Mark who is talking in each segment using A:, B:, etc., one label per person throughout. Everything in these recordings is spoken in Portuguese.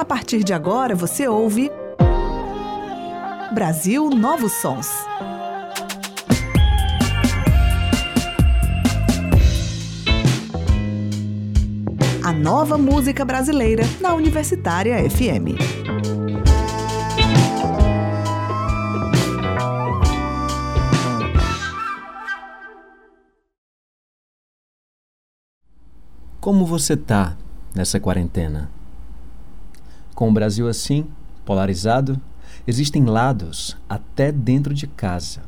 A: A partir de agora você ouve Brasil Novos Sons. A nova música brasileira na Universitária FM.
B: Como você tá nessa quarentena? Com o Brasil assim, polarizado, existem lados até dentro de casa.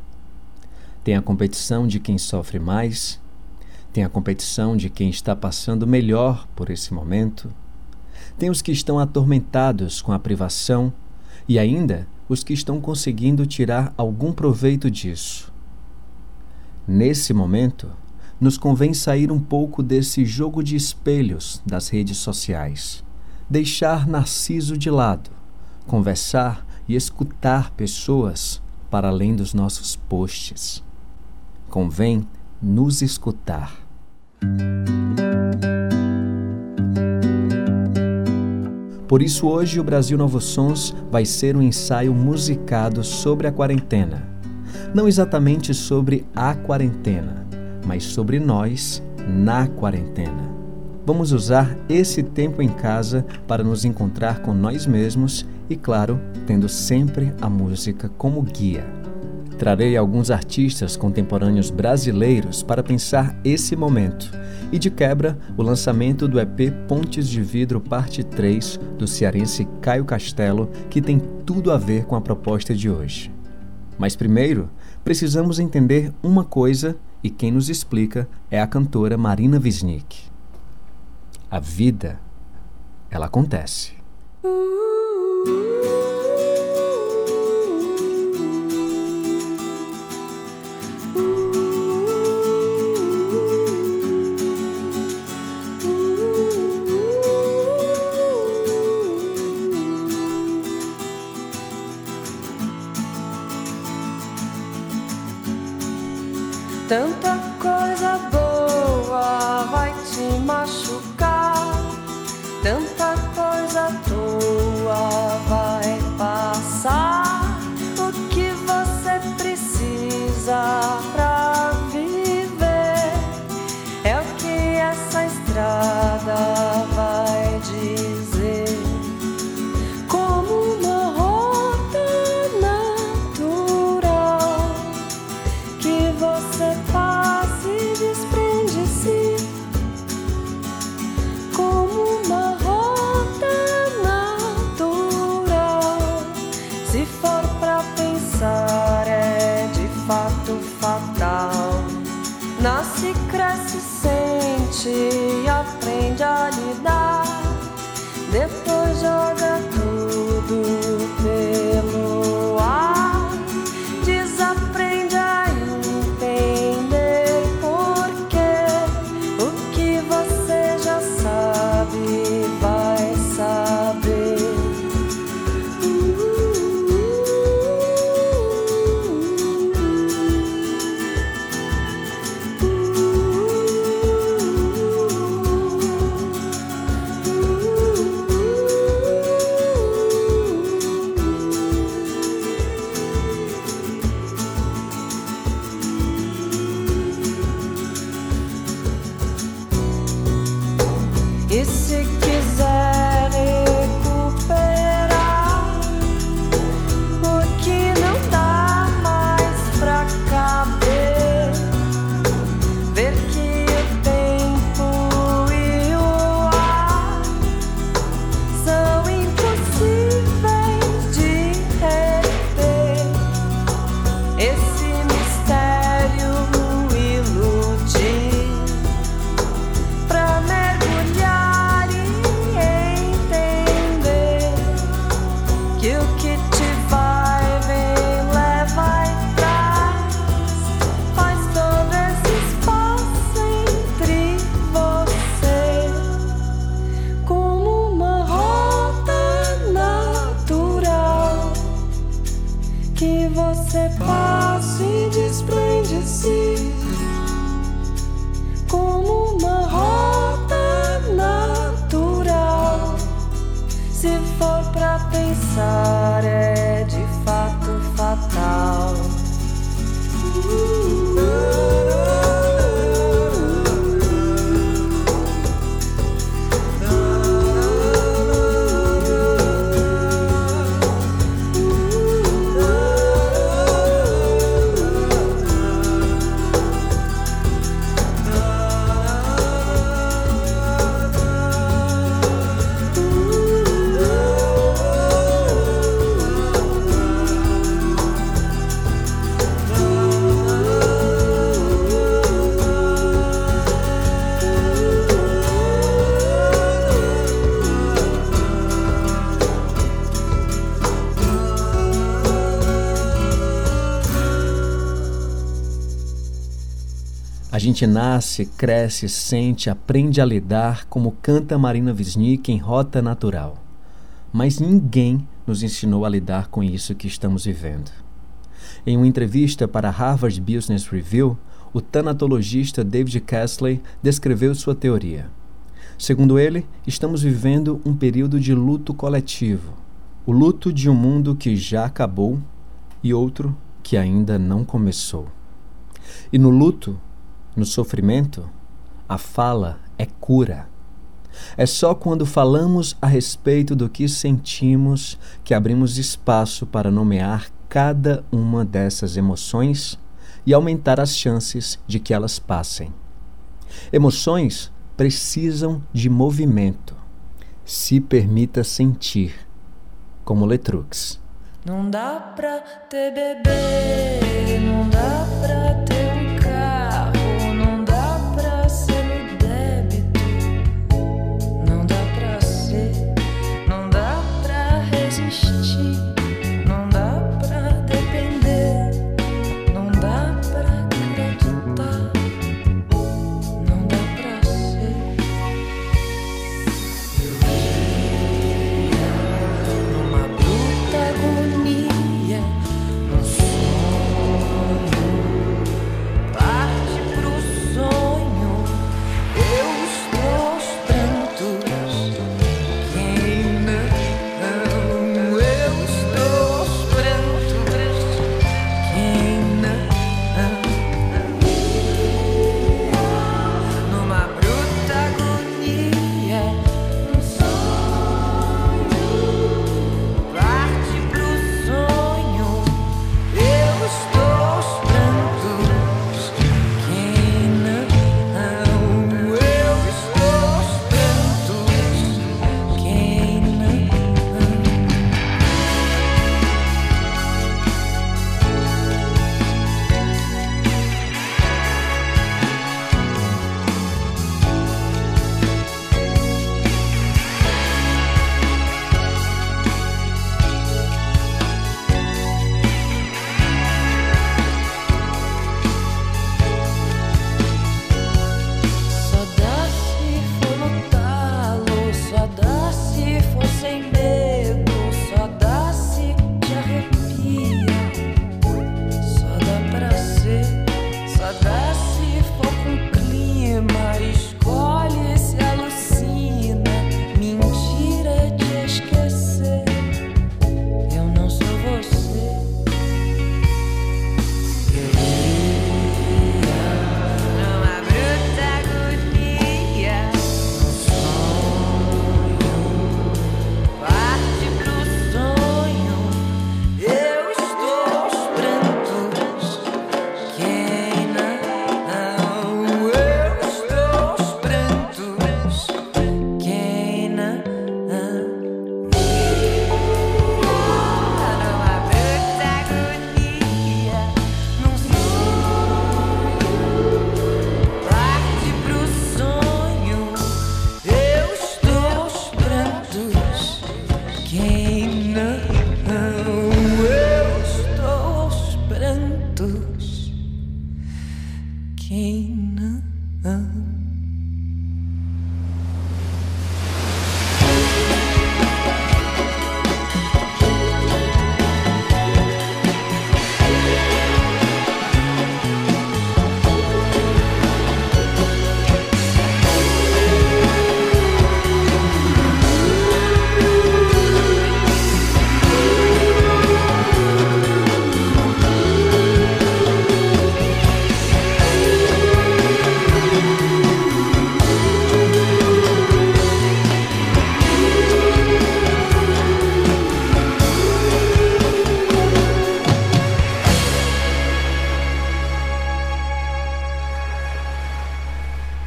B: Tem a competição de quem sofre mais, tem a competição de quem está passando melhor por esse momento, tem os que estão atormentados com a privação e ainda os que estão conseguindo tirar algum proveito disso. Nesse momento, nos convém sair um pouco desse jogo de espelhos das redes sociais deixar Narciso de lado, conversar e escutar pessoas para além dos nossos posts. Convém nos escutar. Por isso, hoje o Brasil Novos Sons vai ser um ensaio musicado sobre a quarentena. Não exatamente sobre a quarentena, mas sobre nós na quarentena. Vamos usar esse tempo em casa para nos encontrar com nós mesmos e, claro, tendo sempre a música como guia. Trarei alguns artistas contemporâneos brasileiros para pensar esse momento e, de quebra, o lançamento do EP Pontes de Vidro Parte 3 do cearense Caio Castelo, que tem tudo a ver com a proposta de hoje. Mas primeiro, precisamos entender uma coisa e quem nos explica é a cantora Marina Wisnik. A vida, ela acontece.
C: Gente nasce, cresce, sente, aprende a lidar como canta Marina Wisnik em Rota Natural. Mas ninguém nos ensinou a lidar com isso que estamos vivendo. Em uma entrevista para a Harvard Business Review, o tanatologista David Castley descreveu sua teoria. Segundo ele, estamos vivendo um período de luto coletivo. O luto de um mundo que já acabou e outro que ainda não começou. E no luto, no sofrimento, a fala é cura. É só quando falamos a respeito do que sentimos que abrimos espaço para nomear cada uma dessas emoções e aumentar as chances de que elas passem. Emoções precisam de movimento. Se permita sentir, como Letrux.
B: Não dá pra ter bebê, não dá pra ter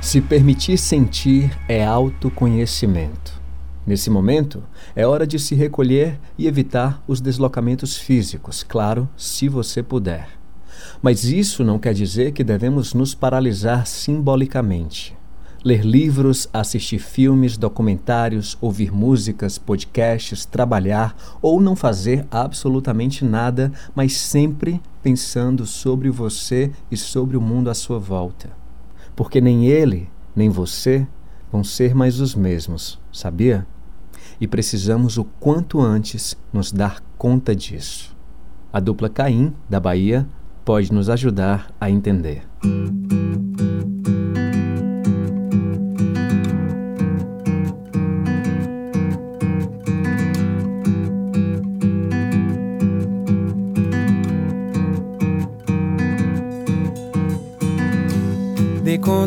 B: Se
C: permitir sentir é autoconhecimento. Nesse momento, é hora de se recolher e evitar os deslocamentos físicos, claro, se você puder. Mas isso não quer dizer que devemos nos paralisar simbolicamente. Ler livros, assistir filmes, documentários, ouvir músicas, podcasts, trabalhar ou não fazer absolutamente nada, mas sempre pensando sobre você e sobre o mundo à sua volta. Porque nem ele, nem você vão ser mais os mesmos, sabia? E precisamos o quanto antes nos dar conta disso. A dupla Caim, da Bahia, pode nos ajudar a entender.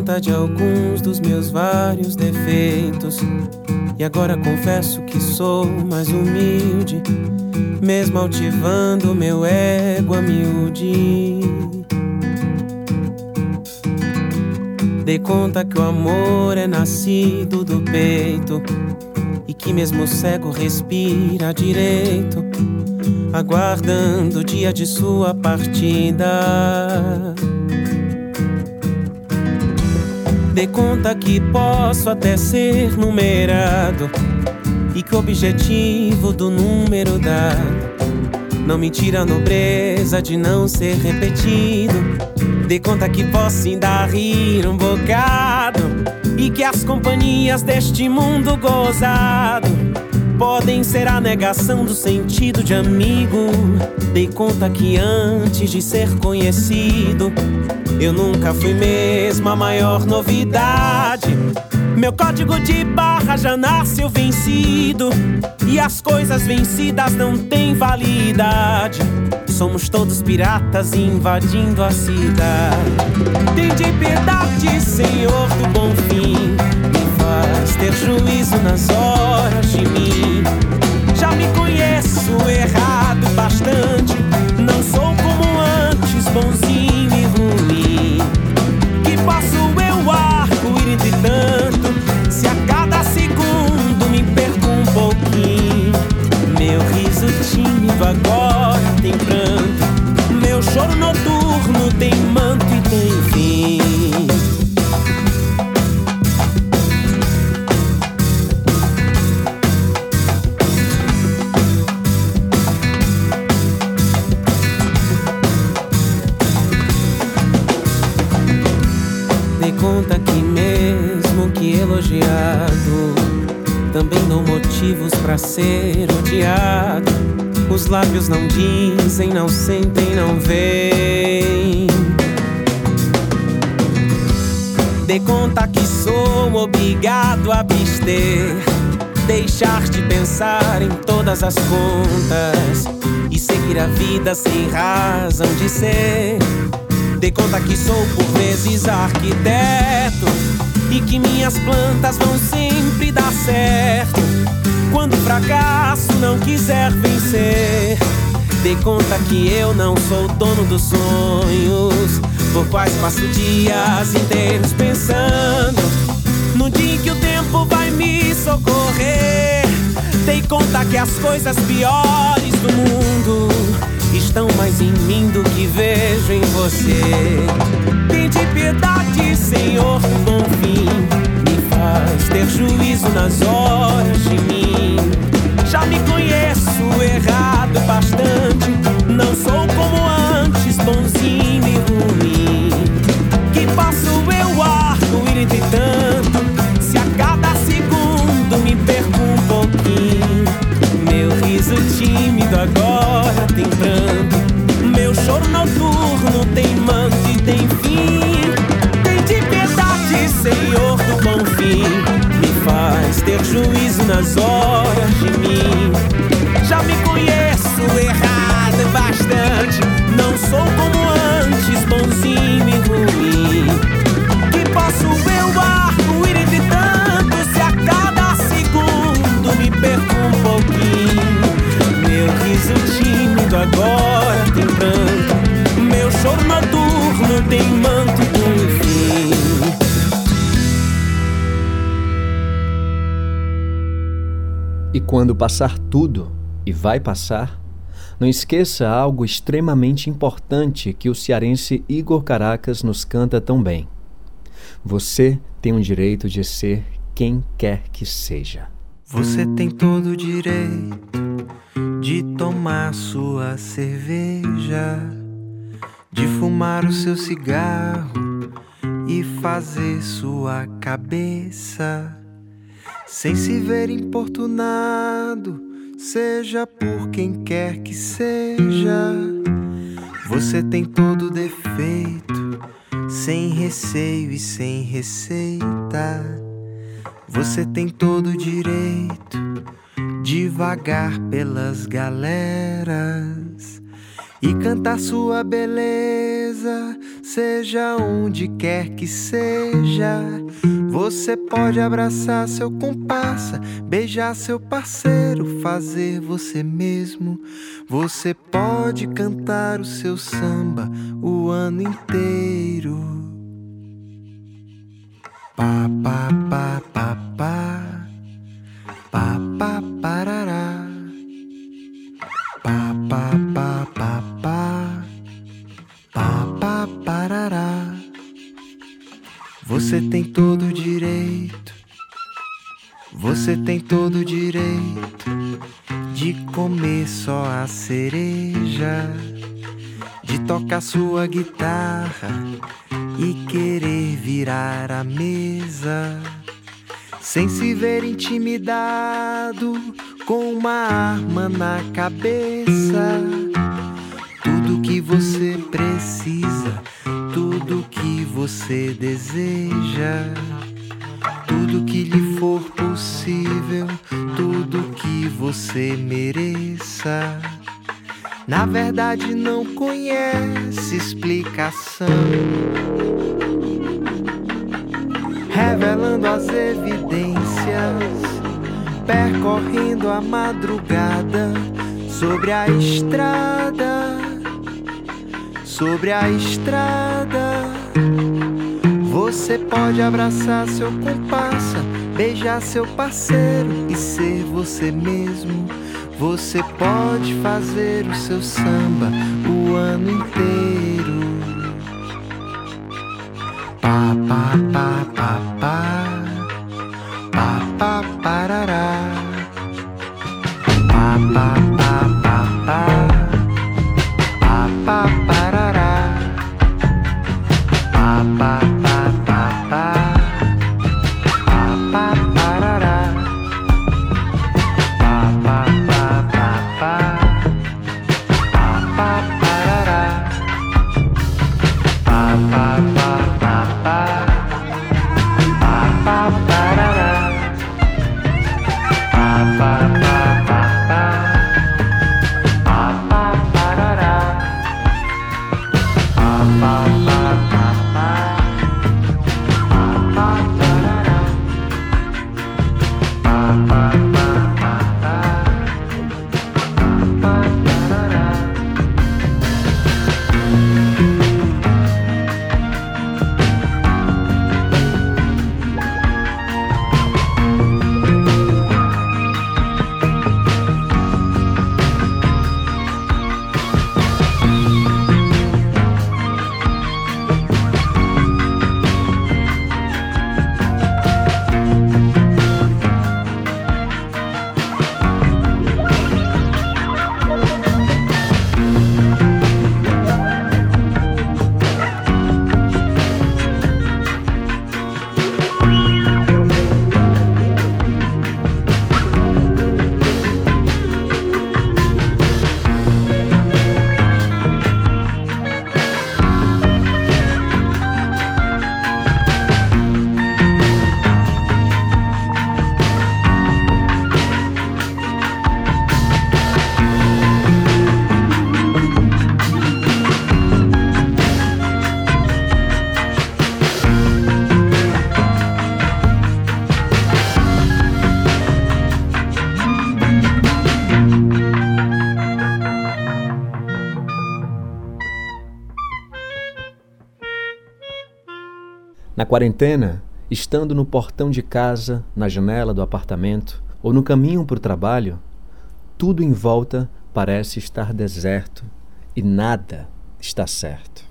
D: Conta de alguns dos meus vários defeitos. E agora confesso que sou mais humilde, mesmo altivando meu ego a miúde. Dei conta que o amor é nascido do peito e que mesmo cego respira direito, aguardando o dia de sua partida. Dei conta que posso até ser numerado e que o objetivo do número dado não me tira a nobreza de não ser repetido. Dei conta que posso ainda rir um bocado e que as companhias deste mundo gozado podem ser a negação do sentido de amigo. Dei conta que antes de ser conhecido, eu nunca fui mesmo a maior novidade. Meu código de barra já nasceu vencido. E as coisas vencidas não têm validade. Somos todos piratas invadindo a cidade. Tem de piedade, Senhor do bom fim. Me faz ter juízo nas horas de mim. Pensar em todas as contas e seguir a vida sem razão de ser. Dei conta que sou por vezes arquiteto e que minhas plantas vão sempre dar certo. Quando o fracasso não quiser vencer, dei conta que eu não sou dono dos sonhos, por quais passo dias inteiros pensando no dia em que o tempo vai me socorrer. Dei conta que as coisas piores do mundo estão mais em mim do que vejo em você. Tem de piedade, Senhor do bom fim. Me faz ter juízo nas horas de mim. Já me conheço errado bastante. Não sou como antes, bonzinho e ruim. Que passo eu arco-ir entre tanto? Tímido agora tem pranto. Meu choro noturno tem manto e tem fim. Tem de piedade, Senhor do bom fim. Me faz ter juízo nas horas
C: quando passar tudo, e vai passar, não esqueça algo extremamente importante que o cearense Igor Caracas nos canta tão bem. Você tem o direito de ser quem quer que seja.
E: Você tem todo o direito de tomar sua cerveja, de fumar o seu cigarro e fazer sua cabeça sem se ver importunado, seja por quem quer que seja. Você tem todo defeito, sem receio e sem receita. Você tem todo direito de vagar pelas galeras e cantar sua beleza, seja onde quer que seja. Você pode abraçar seu comparsa, beijar seu parceiro, fazer você mesmo. Você pode cantar o seu samba o ano inteiro. Pá, pá, pá, pá, pá. Pá, pá, parará. Pá, pá, pá, Você tem todo o direito de comer só a cereja, de tocar sua guitarra e querer virar a mesa, sem se ver intimidado com uma arma na cabeça. Tudo que você precisa, tudo que você deseja, tudo que lhe for possível, tudo que você mereça. Na verdade, não conhece explicação. Revelando as evidências, percorrendo a madrugada sobre a estrada, sobre a estrada. Você pode abraçar seu comparsa, beijar seu parceiro e ser você mesmo. Você pode fazer o seu samba o ano inteiro. Pa pa pa pa pa pa pa parará. Pa pa pa pa pa pa pa
C: pa quarentena, estando no portão de casa, na janela do apartamento ou no caminho para o trabalho, tudo em volta parece estar deserto e nada está certo.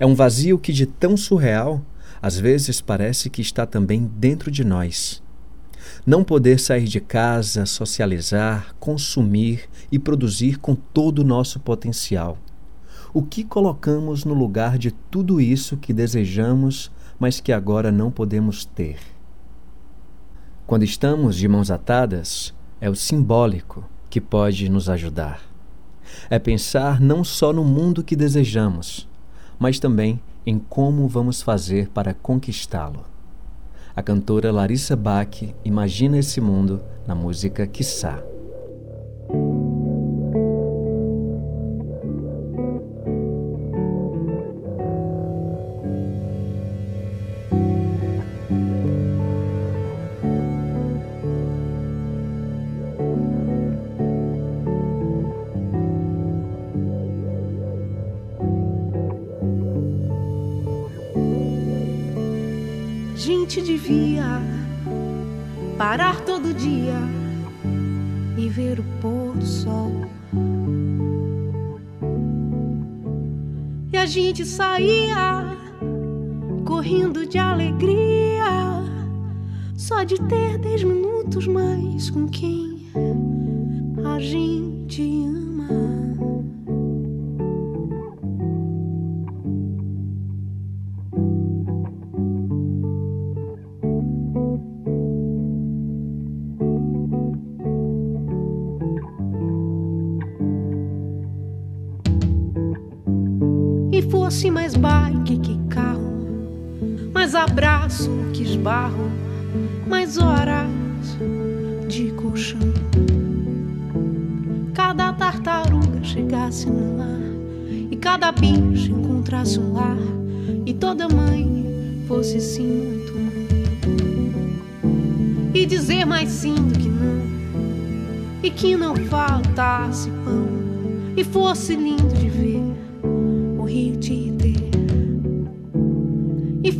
C: É um vazio que, de tão surreal, às vezes parece que está também dentro de nós. Não poder sair de casa, socializar, consumir e produzir com todo o nosso potencial. O que colocamos no lugar de tudo isso que desejamos mas que agora não podemos ter. Quando estamos de mãos atadas, é o simbólico que pode nos ajudar. É pensar não só no mundo que desejamos, mas também em como vamos fazer para conquistá-lo. A cantora Larissa Bach imagina esse mundo na música Quiçá.
F: Saía correndo de alegria, só de ter dez minutos mais com quem mais abraço que esbarro, mais horas de colchão. Cada tartaruga chegasse no lar, e cada bicho encontrasse um lar, e toda mãe fosse sim muito mãe. E dizer mais sim do que não, e que não faltasse pão, e fosse lindo de ver o rio Tietê e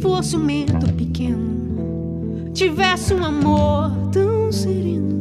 F: fosse um medo pequeno, tivesse um amor tão sereno.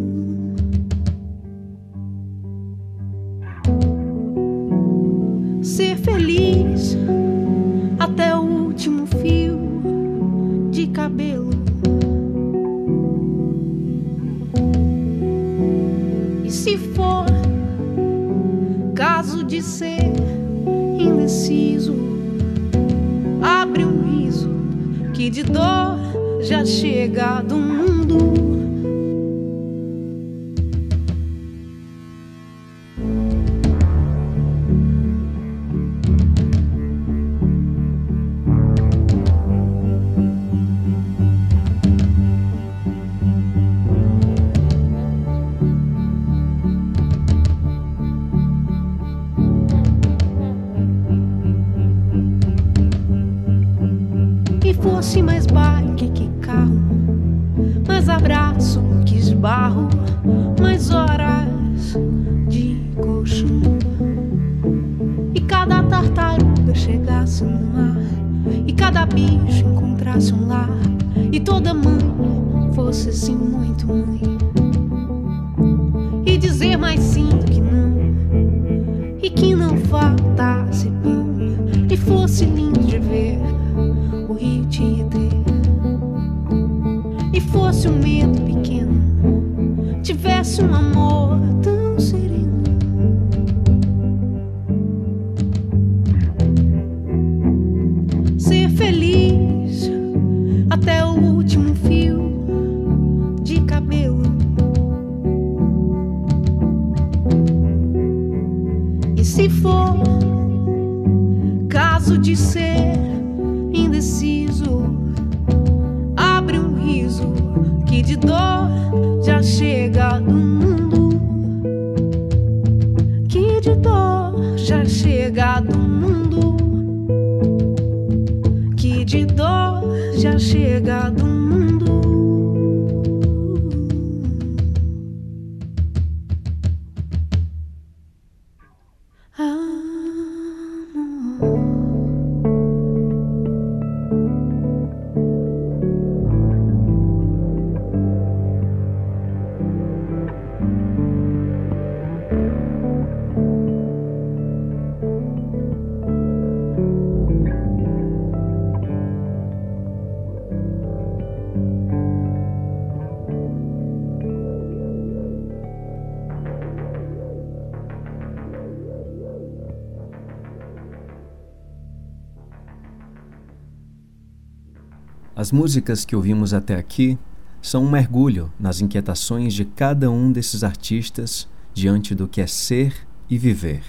C: As músicas que ouvimos até aqui são um mergulho nas inquietações de cada um desses artistas diante do que é ser e viver.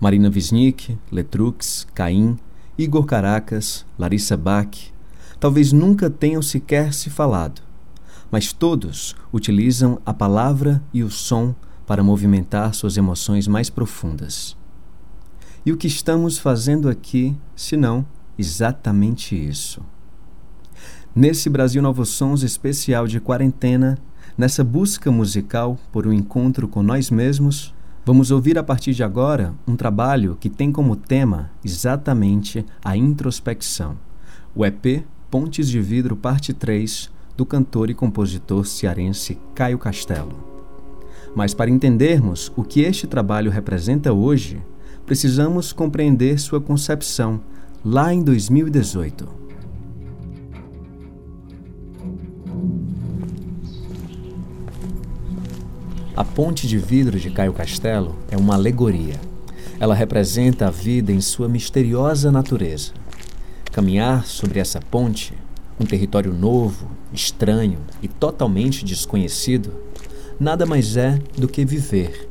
C: Marina Wisnik, Letrux, Caim, Igor Caracas, Larissa Bach, talvez nunca tenham sequer se falado, mas todos utilizam a palavra e o som para movimentar suas emoções mais profundas. E o que estamos fazendo aqui, senão exatamente isso? Nesse Brasil Novos Sons especial de quarentena, nessa busca musical por um encontro com nós mesmos, vamos ouvir a partir de agora um trabalho que tem como tema exatamente a introspecção. O EP Pontes de Vidro, parte 3, do cantor e compositor cearense Caio Castelo. Mas para entendermos o que este trabalho representa hoje, precisamos compreender sua concepção lá em 2018. A ponte de vidro de Caio Castelo é uma alegoria. Ela representa a vida em sua misteriosa natureza. Caminhar sobre essa ponte, um território novo, estranho e totalmente desconhecido, nada mais é do que viver.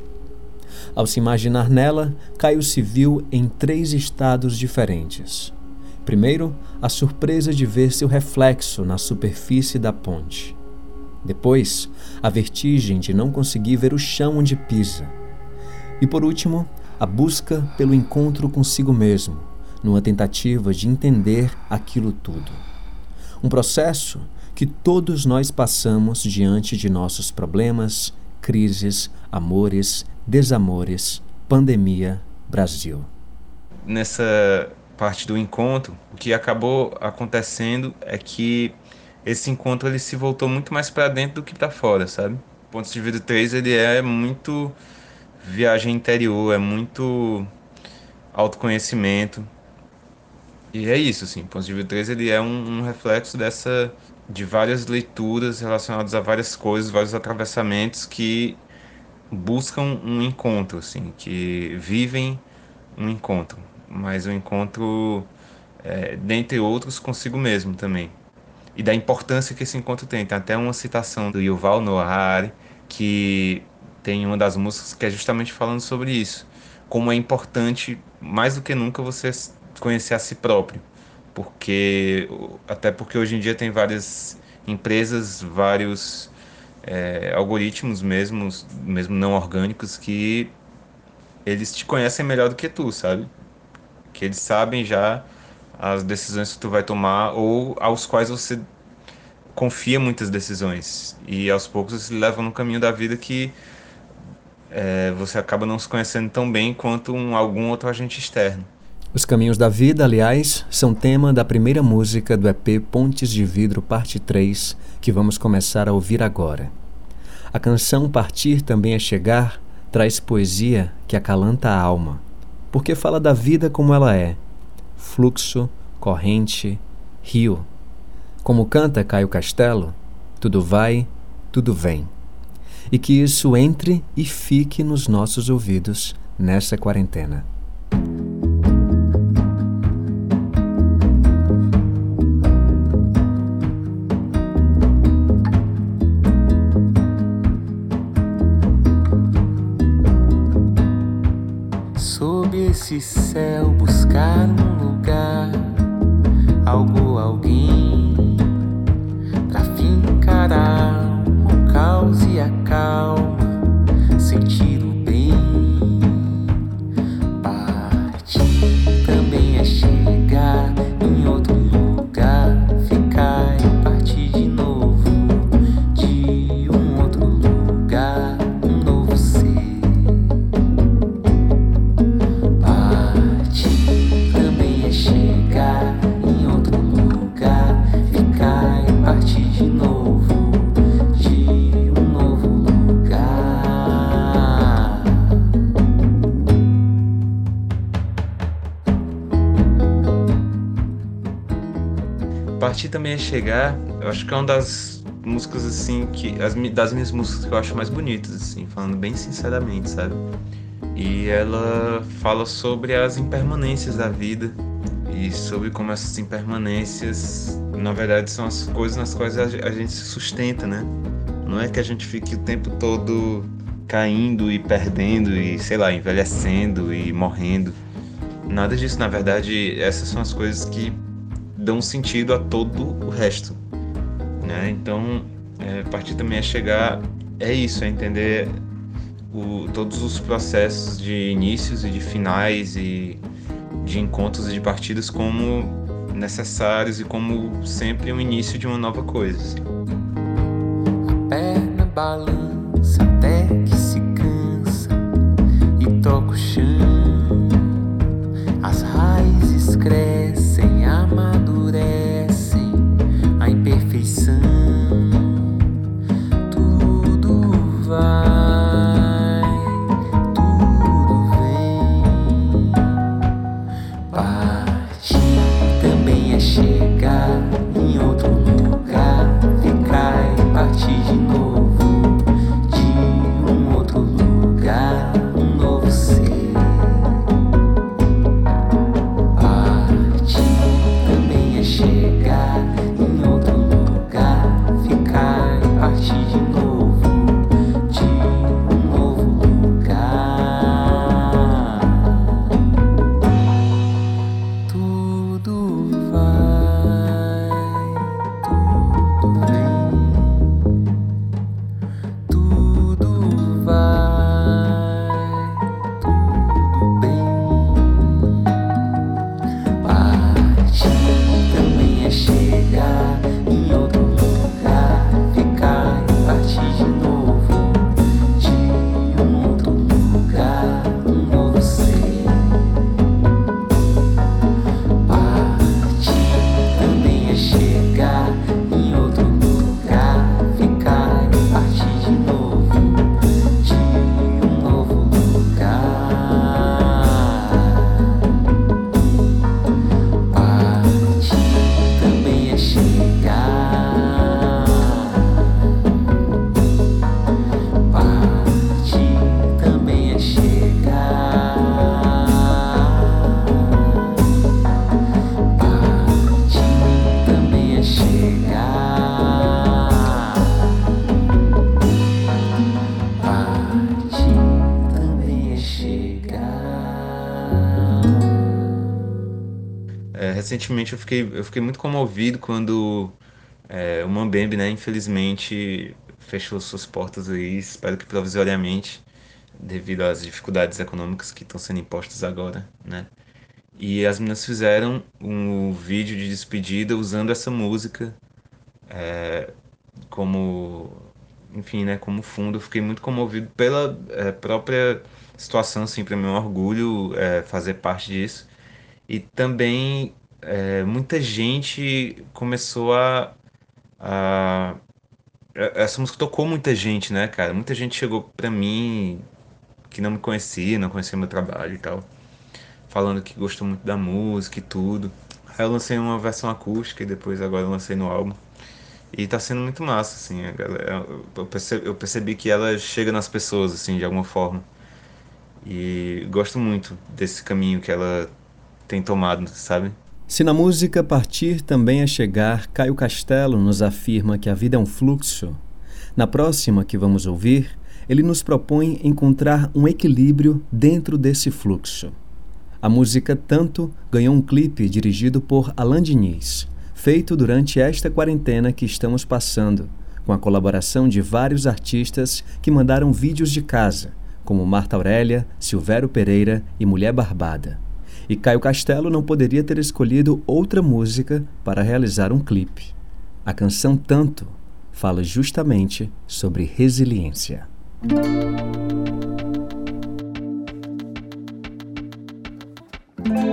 C: Ao se imaginar nela, Caio se viu em três estados diferentes. Primeiro, a surpresa de ver seu reflexo na superfície da ponte. Depois, a vertigem de não conseguir ver o chão onde pisa. E por último, a busca pelo encontro consigo mesmo, numa tentativa de entender aquilo tudo. Um processo que todos nós passamos diante de nossos problemas, crises, amores, desamores, pandemia, Brasil.
G: Nessa parte do encontro, o que acabou acontecendo é que esse encontro ele se voltou muito mais para dentro do que para fora, sabe? Pontos de Vida 3 ele é muito viagem interior, é muito autoconhecimento. E é isso, assim, Pontos de Vida 3 ele é um, um reflexo dessa de várias leituras relacionadas a várias coisas, vários atravessamentos que buscam um encontro, assim, que vivem um encontro, mas um encontro, é, dentre outros, consigo mesmo também e da importância que esse encontro tem. Tem até uma citação do Yuval Noah Harari, que tem uma das músicas que é justamente falando sobre isso. Como é importante, mais do que nunca, você conhecer a si próprio. Porque, até porque hoje em dia tem várias empresas, vários é, algoritmos mesmo, mesmo não orgânicos, que eles te conhecem melhor do que tu, sabe? Que eles sabem já as decisões que tu vai tomar ou aos quais você confia muitas decisões e aos poucos você leva no caminho da vida que é, você acaba não se conhecendo tão bem quanto um, algum outro agente externo.
C: Os Caminhos da Vida, aliás, são tema da primeira música do EP Pontes de Vidro, parte 3, que vamos começar a ouvir agora. A canção Partir também é Chegar traz poesia que acalanta a alma, porque fala da vida como ela é, fluxo, corrente, rio. Como canta Caio Castelo, tudo vai, tudo vem. E que isso entre e fique nos nossos ouvidos nessa quarentena.
D: Esse céu buscar um lugar, algo, alguém, pra fincar a caos e a calma, É chegar,
G: eu acho que é uma das músicas assim que as das minhas músicas que eu acho mais bonitas assim, falando bem sinceramente, sabe? E ela fala sobre as impermanências da vida e sobre como essas impermanências, na verdade, são as coisas nas quais a gente se sustenta, né? Não é que a gente fique o tempo todo caindo e perdendo e, sei lá, envelhecendo e morrendo. Nada disso, na verdade, essas são as coisas que dão sentido a todo o resto, né? Então, é, partir também é chegar, é isso, é entender o- todos os processos de inícios e de finais e de encontros e de partidas como necessários e como sempre um início de uma nova coisa. assim.
E: perna balança até
G: recentemente eu fiquei, eu fiquei muito comovido quando é, o Mambembe, né, infelizmente fechou suas portas aí, espero que provisoriamente, devido às dificuldades econômicas que estão sendo impostas agora, né? E as meninas fizeram um vídeo de despedida usando essa música é, como, enfim, né, como fundo. Eu fiquei muito comovido pela é, própria situação, assim, para mim é um orgulho é, fazer parte disso. E também é, muita gente começou a, a- Essa música tocou muita gente, né, cara? Muita gente chegou pra mim que não me conhecia, não conhecia meu trabalho e tal, falando que gostou muito da música e tudo. Aí eu lancei uma versão acústica e depois agora eu lancei no álbum. E tá sendo muito massa, assim, a galera, eu percebi, eu percebi que ela chega nas pessoas, assim, de alguma forma. E gosto muito desse caminho que ela tem tomado, sabe?
C: Se na música Partir também é chegar, Caio Castelo nos afirma que a vida é um fluxo. Na próxima que vamos ouvir, ele nos propõe encontrar um equilíbrio dentro desse fluxo. A música Tanto ganhou um clipe dirigido por Alain Diniz, feito durante esta quarentena que estamos passando, com a colaboração de vários artistas que mandaram vídeos de casa, como Marta Aurélia, Silvério Pereira e Mulher Barbada. E Caio Castelo não poderia ter escolhido outra música para realizar um clipe. A canção Tanto fala justamente sobre resiliência.
E: tanto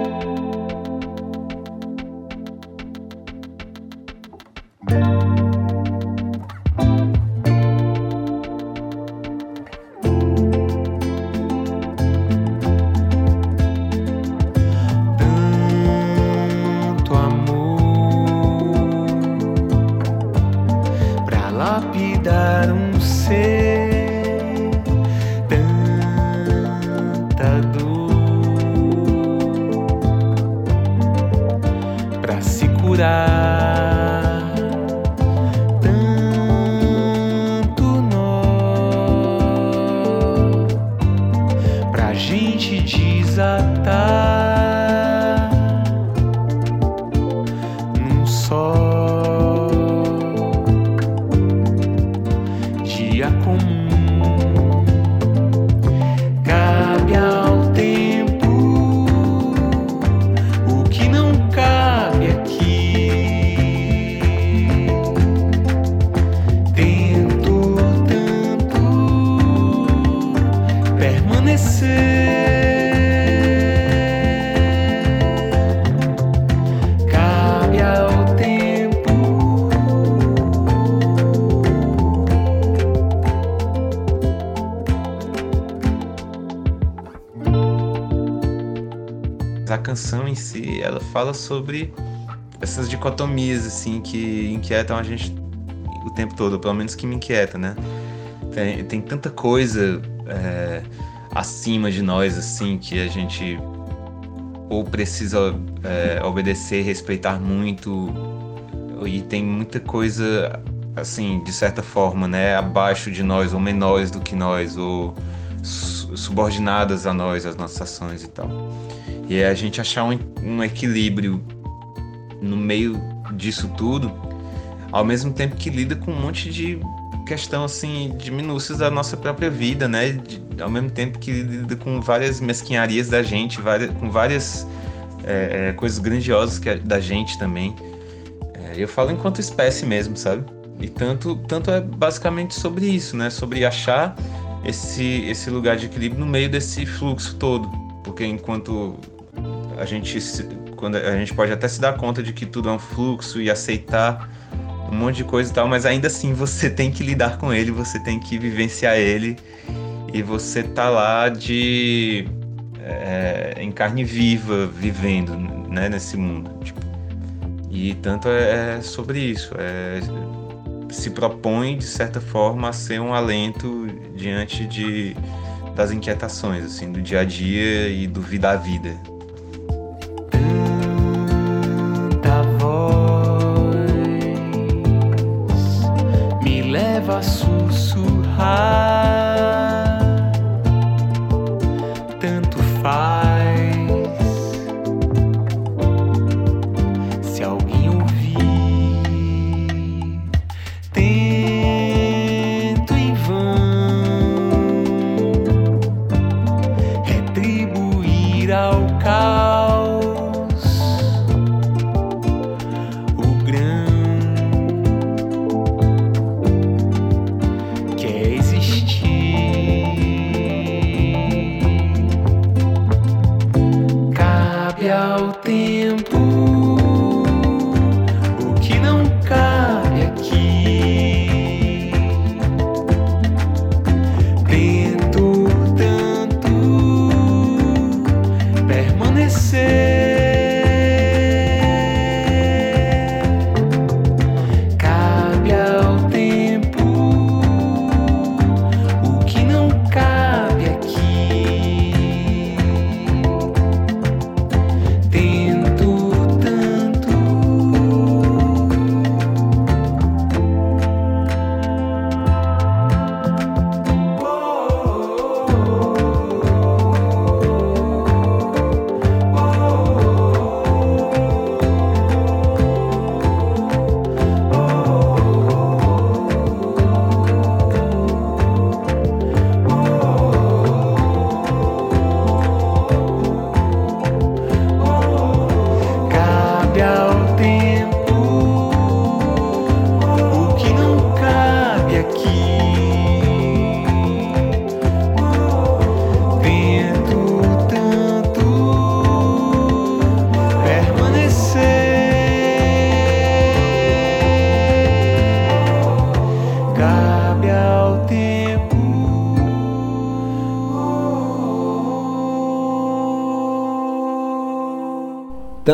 G: fala sobre essas dicotomias, assim, que inquietam a gente o tempo todo, pelo menos que me inquieta, né? Tem, tem tanta coisa é, acima de nós, assim, que a gente ou precisa é, obedecer, respeitar muito, e tem muita coisa, assim, de certa forma, né? Abaixo de nós, ou menores do que nós, ou su- subordinadas a nós, as nossas ações e tal. E é a gente achar um, um equilíbrio no meio disso tudo, ao mesmo tempo que lida com um monte de questão assim de minúcias da nossa própria vida, né? De- ao mesmo tempo que lida com várias mesquinharias da gente, várias, com várias é, é, coisas grandiosas que da gente também. É, eu falo enquanto espécie mesmo, sabe? E tanto, tanto é basicamente sobre isso, né? Sobre achar esse, esse lugar de equilíbrio no meio desse fluxo todo. Porque enquanto a gente, se- quando a gente pode até se dar conta de que tudo é um fluxo e aceitar um monte de coisa e tal, mas ainda assim você tem que lidar com ele, você tem que vivenciar ele e você tá lá de é, em carne viva vivendo né, nesse mundo. tipo. E tanto é, é sobre isso, é, se propõe de certa forma a ser um alento diante de das inquietações assim do dia a dia e do vida a vida.
E: high.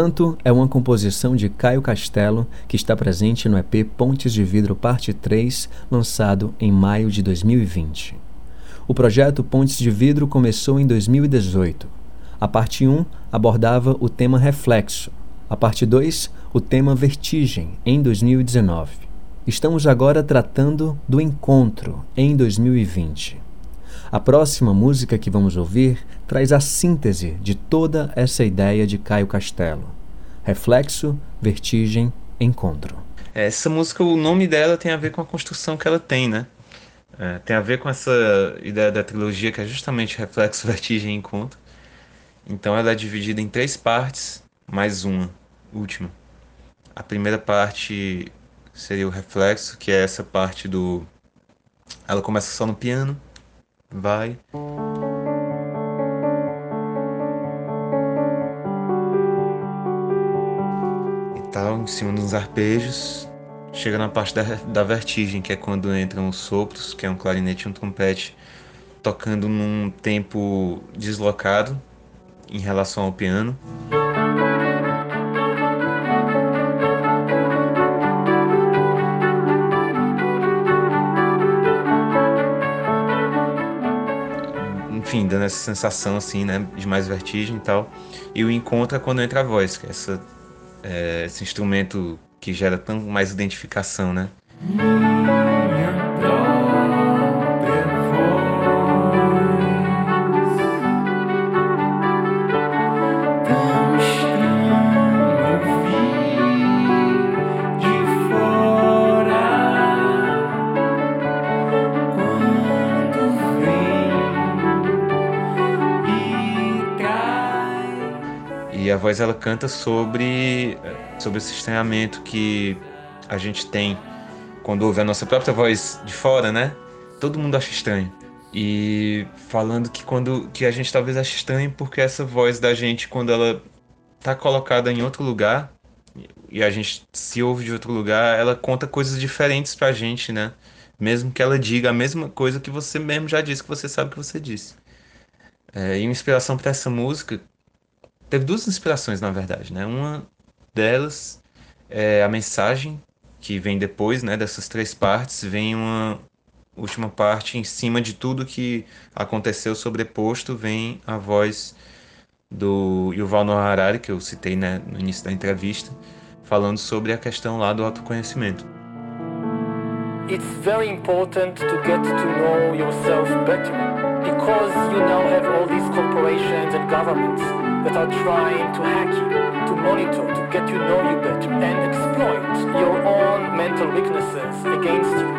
E: Tanto é
C: uma composição de Caio Castelo que está presente no EP Pontes de Vidro Parte 3, lançado em maio de 2020. O projeto Pontes de Vidro começou em 2018. A parte 1 abordava o tema reflexo, A parte 2, o tema Vertigem, em 2019. Estamos agora tratando do encontro, em 2020. A próxima música que vamos ouvir traz a síntese de toda essa ideia de Caio Castelo. Reflexo, vertigem, encontro.
G: Essa música, o nome dela tem a ver com a construção que ela tem, né? É, tem a ver com essa ideia da trilogia que é justamente reflexo, vertigem e encontro. Então ela é dividida em três partes, mais uma, última. A primeira parte seria o reflexo, que é essa parte do. Ela começa só no piano, vai. Tal, em cima dos arpejos. Chega na parte da, da vertigem, que é quando entram os sopros, que é um clarinete e um trompete, tocando num tempo deslocado em relação ao piano. Enfim, dando essa sensação assim, né, de mais vertigem e tal. E o encontro é quando entra a voz, que é, essa, é esse instrumento que gera tão mais identificação, né?
H: Voz
G: ela canta sobre sobre esse estranhamento que a gente tem quando ouve a nossa própria voz de fora, né? Todo mundo acha estranho. E falando que quando que a gente talvez ache estranho porque essa voz da gente quando ela tá colocada em outro lugar e a gente se ouve de outro lugar, ela conta coisas diferentes pra gente, né? Mesmo que ela diga a mesma coisa que você mesmo já disse, que você sabe que você disse. É, e uma inspiração para essa música teve duas inspirações, na verdade, né? Uma delas é a mensagem que vem depois, né, dessas três partes, vem uma última parte em cima de tudo que aconteceu sobreposto, vem a voz do Yuval Noah Harari, que eu citei né, no início da entrevista, falando sobre a questão lá do autoconhecimento.
I: It's very important to get to know yourself better because you now have all these corporations and governments that are trying to hack you, to monitor, to get to know you better and exploit your own mental weaknesses against you.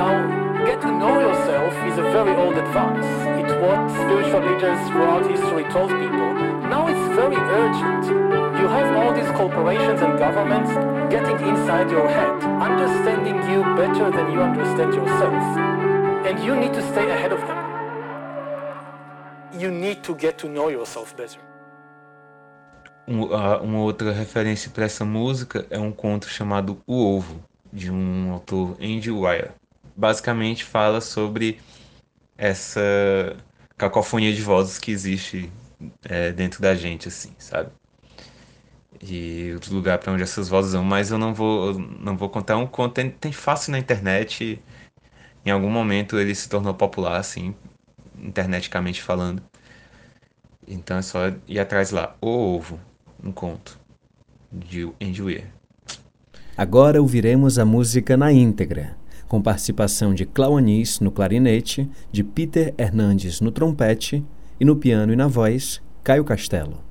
I: Now, get to know yourself is a very old advice. It's what spiritual leaders throughout history told people. Now it's very urgent. You have all these corporations and governments getting inside your head, understanding you better than you understand yourself. And you need to stay ahead of them. You need to get to know yourself better.
G: Um, uma outra referência para essa música é um conto chamado O Ovo, de um autor Andy Weir. Basicamente fala sobre essa cacofonia de vozes que existe é, dentro da gente, assim, sabe? E outro lugar para onde essas vozes vão, mas eu não vou, não vou contar um conto. Tem, tem fácil na internet. Em algum momento ele se tornou popular, assim, interneticamente falando. Então é só ir atrás lá. O Ovo, um conto de Andy.
C: Agora ouviremos a música na íntegra, com participação de Clau Anis no clarinete, de Peter Hernandes no trompete e no piano e na voz, Caio Castelo.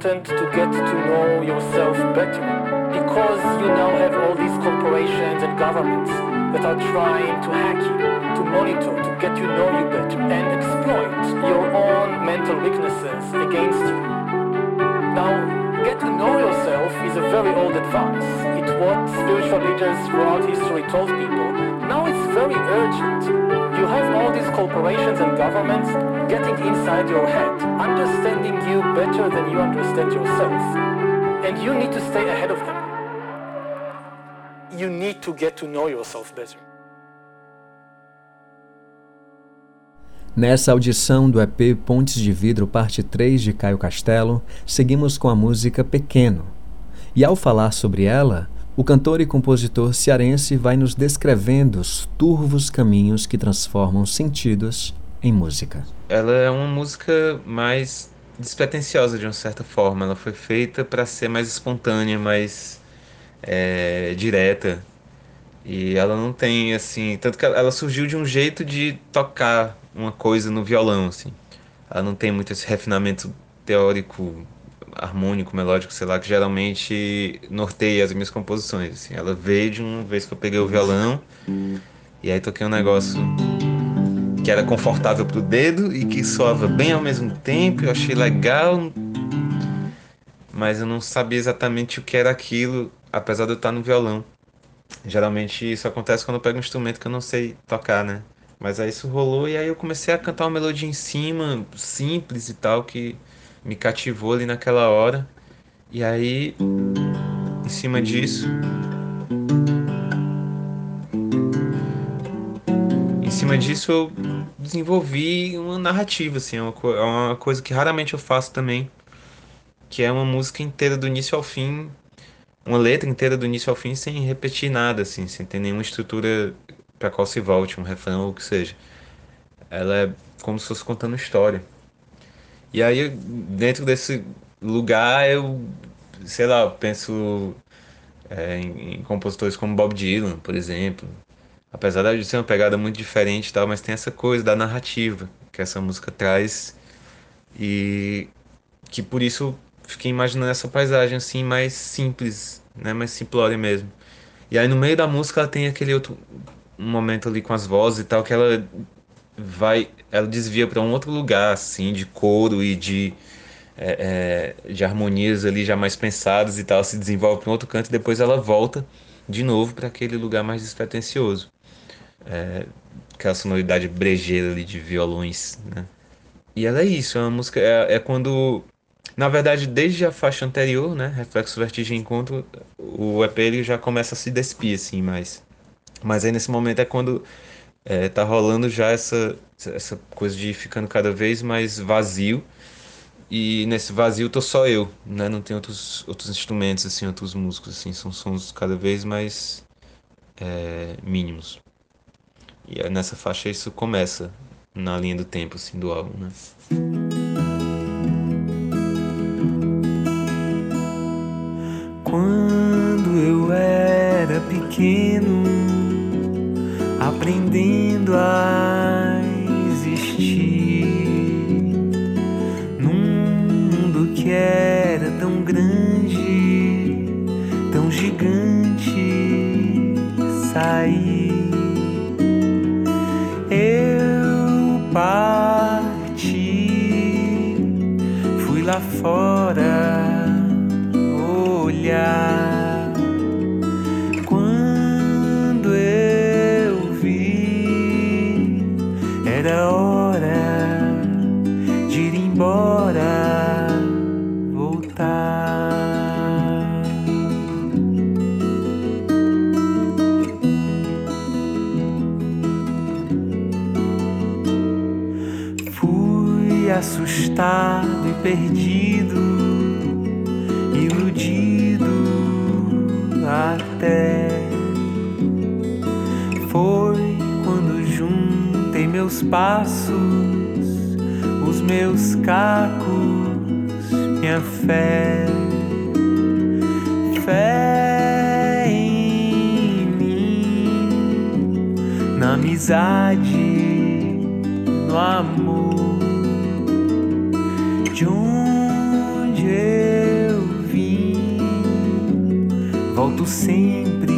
I: Important to get to know yourself better because you now have all these corporations and governments that are trying to hack you, to monitor, to get to know you better and exploit your own mental weaknesses against you. Now, get to know yourself is a very old advice. It's what spiritual leaders throughout history told people. Now it's very urgent. You have all these corporations and governments getting inside your head, understanding you better than you understand yourself. And you need to stay ahead of them. You need to get to know yourself better.
C: Nessa audição do EP Pontes de Vidro, parte 3 de Caio Castelo, seguimos com a música Pequeno. E ao falar sobre ela, o cantor e compositor cearense vai nos descrevendo os turvos caminhos que transformam sentidos em música.
G: Ela é uma música mais despretensiosa de uma certa forma. Ela foi feita para ser mais espontânea, mais é, direta. E ela não tem assim, tanto que ela surgiu de um jeito de tocar uma coisa no violão, assim. Ela não tem muito esse refinamento teórico, harmônico, melódico, sei lá, que geralmente norteia as minhas composições. Assim. Ela veio de uma vez que eu peguei o violão e aí toquei um negócio que era confortável pro dedo e que soava bem ao mesmo tempo. Eu achei legal, mas eu não sabia exatamente o que era aquilo, apesar de eu estar no violão. Geralmente isso acontece quando eu pego um instrumento que eu não sei tocar, né? Mas aí isso rolou e aí eu comecei a cantar uma melodia em cima, simples e tal, que me cativou ali naquela hora. E aí, em cima disso, cima disso eu desenvolvi uma narrativa, assim, é uma, co- é uma coisa que raramente eu faço também, que é uma música inteira do início ao fim, uma letra inteira do início ao fim sem repetir nada, assim, sem ter nenhuma estrutura para qual se volte, um refrão ou o que seja. Ela é como se fosse contando história. E aí, dentro desse lugar, eu, sei lá, eu penso é, em, em compositores como Bob Dylan, por exemplo. Apesar de ser uma pegada muito diferente e tal, mas tem essa coisa da narrativa que essa música traz e que por isso fiquei imaginando essa paisagem assim mais simples, né, mais simplória mesmo. E aí no meio da música ela tem aquele outro momento ali com as vozes e tal que ela vai, ela desvia para um outro lugar assim de coro e de é, é, de harmonias ali já mais pensadas e tal, se desenvolve para um outro canto e depois ela volta de novo para aquele lugar mais despretensioso. É, aquela sonoridade brejeira ali de violões, né? E ela é isso, é uma música, é, é quando, na verdade, desde a faixa anterior, né, Reflexo, Vertigem e Encontro, o EP ele já começa a se despir, assim, mais. Mas aí nesse momento é quando é, tá rolando já essa, essa coisa de ficando cada vez mais vazio, e nesse vazio tô só eu, né? Não tem outros, outros instrumentos, assim, outros músicos, assim, são sons cada vez mais é, mínimos. E nessa faixa isso começa na linha do tempo, assim, do álbum, né?
D: Quando eu era pequeno, aprendendo a existir num mundo que era tão grande, tão gigante, saí. Fora passos, os meus cacos, minha fé, fé em mim, na amizade, no amor de onde eu vim, volto sempre,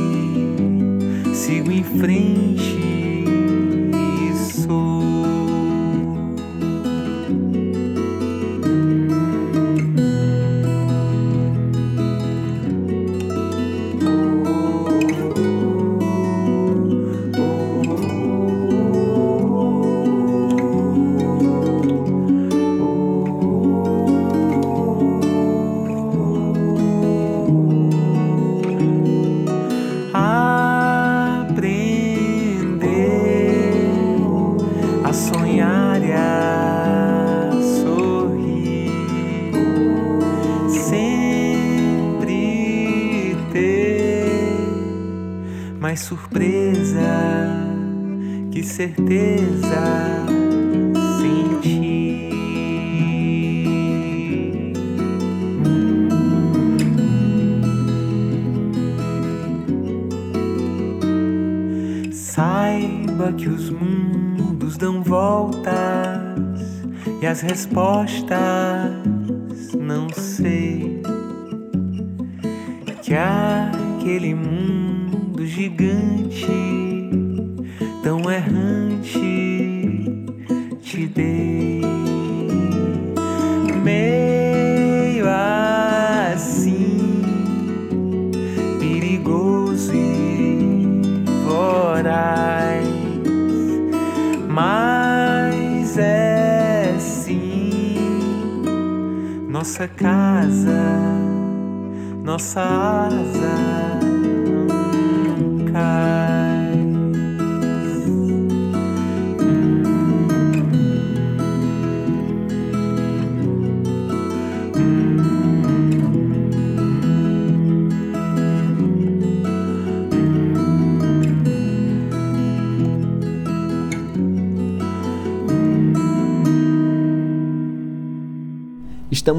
D: sigo em frente. Mais surpresa que certeza sentir. Saiba que os mundos dão voltas e as respostas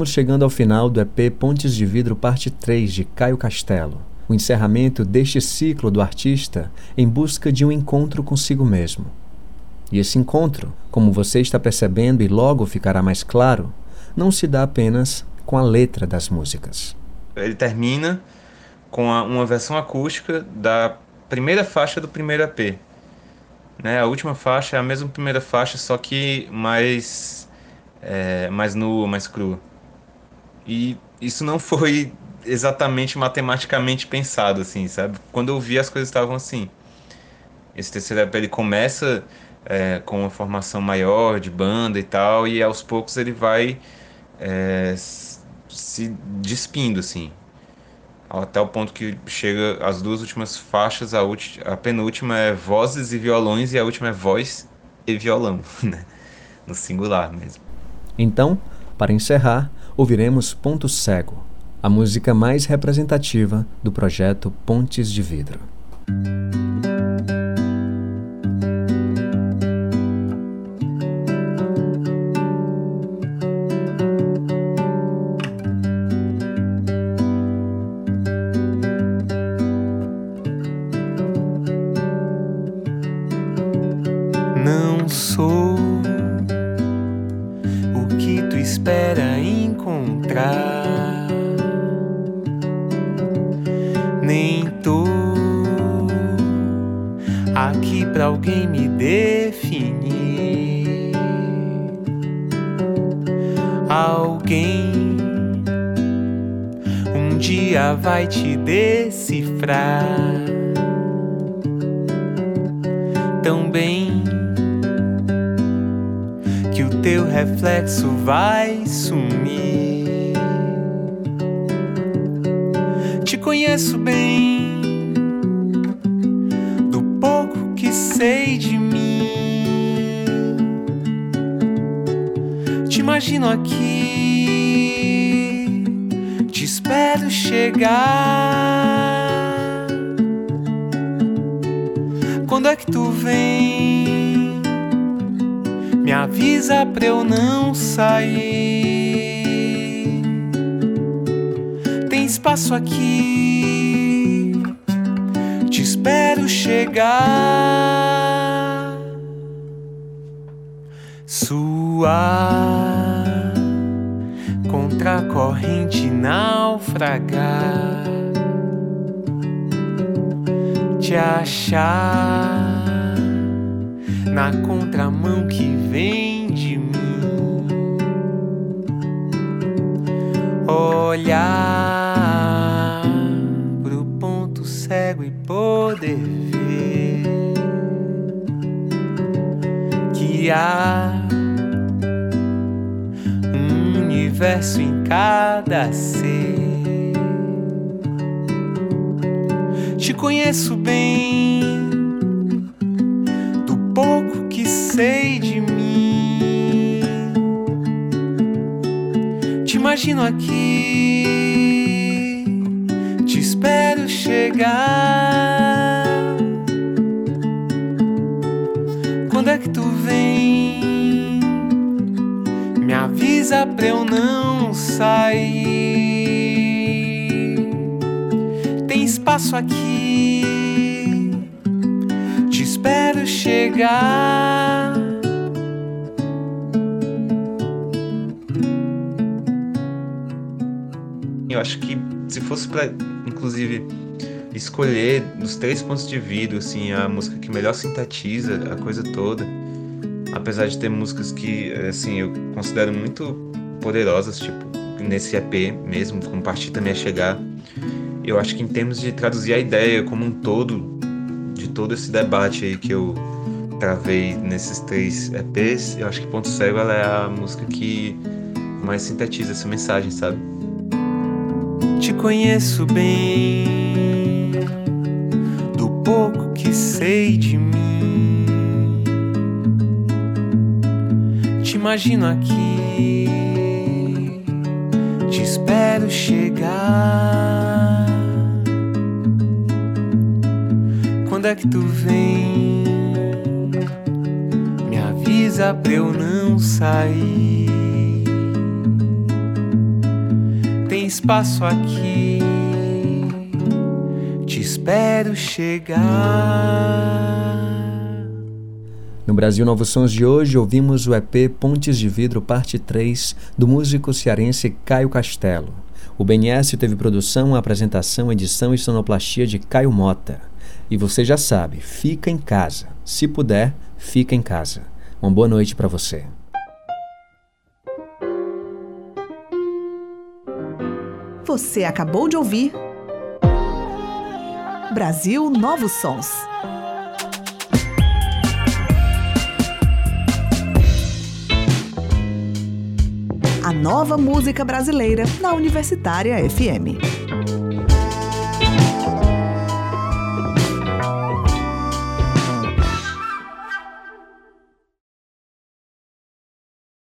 C: Estamos chegando ao final do EP Pontes de Vidro Parte 3 de Caio Castelo, o encerramento deste ciclo do artista em busca de um encontro consigo mesmo. E esse encontro, como você está percebendo e logo ficará mais claro, não se dá apenas com a letra das músicas.
G: Ele termina com a- uma versão acústica da primeira faixa do primeiro EP. Né? A última faixa é a mesma primeira faixa, só que mais, é, mais nua, mais crua. E isso não foi exatamente matematicamente pensado, assim, sabe? Quando eu vi, as coisas estavam assim. Esse terceiro EP ele começa é, com uma formação maior de banda e tal, e aos poucos ele vai é, se despindo, assim. Até o ponto que chega as duas últimas faixas, a, ulti- a penúltima é vozes e violões e a última é voz e violão, né? No singular mesmo.
C: Então, para encerrar, ouviremos Ponto Cego, a música mais representativa do projeto Pontes de Vidro.
D: Vai te decifrar tão bem que o teu reflexo vai sumir. Te conheço bem, do pouco que sei de mim. Te imagino aqui, espero chegar. Quando é que tu vem? Me avisa pra eu não sair. Tem espaço aqui. Te espero chegar. Suar contra a corrente naufragar te achar na contramão que vem de mim. Olhar pro ponto cego e poder ver que há universo em cada ser. Te conheço bem, do pouco que sei de mim. Te imagino aqui, te espero chegar. Sair. Tem espaço aqui, te espero chegar.
G: Eu acho que se fosse pra, inclusive, escolher nos três pontos de vidro, assim, a música que melhor sintetiza a coisa toda, apesar de ter músicas que, assim, eu considero muito poderosas, tipo, nesse EP mesmo, como Partir Também a Chegar, eu acho que em termos de traduzir a ideia como um todo, de todo esse debate aí que eu travei nesses três EPs, eu acho que Ponto Cego ela é a música que mais sintetiza essa mensagem, sabe?
D: Te conheço bem, do pouco que sei de mim. Te imagino aqui, espero chegar. Quando é que tu vem? Me avisa pra eu não sair. Tem espaço aqui, te espero chegar.
C: No Brasil Novos Sons de hoje, ouvimos o EP Pontes de Vidro Parte 3 do músico cearense Caio Castelo. O BNS teve produção, apresentação, edição e sonoplastia de Caio Mota. E você já sabe, fica em casa. Se puder, fica em casa. Uma boa noite para você.
A: Você acabou de ouvir Brasil Novos Sons. Nova música brasileira na Universitária FM.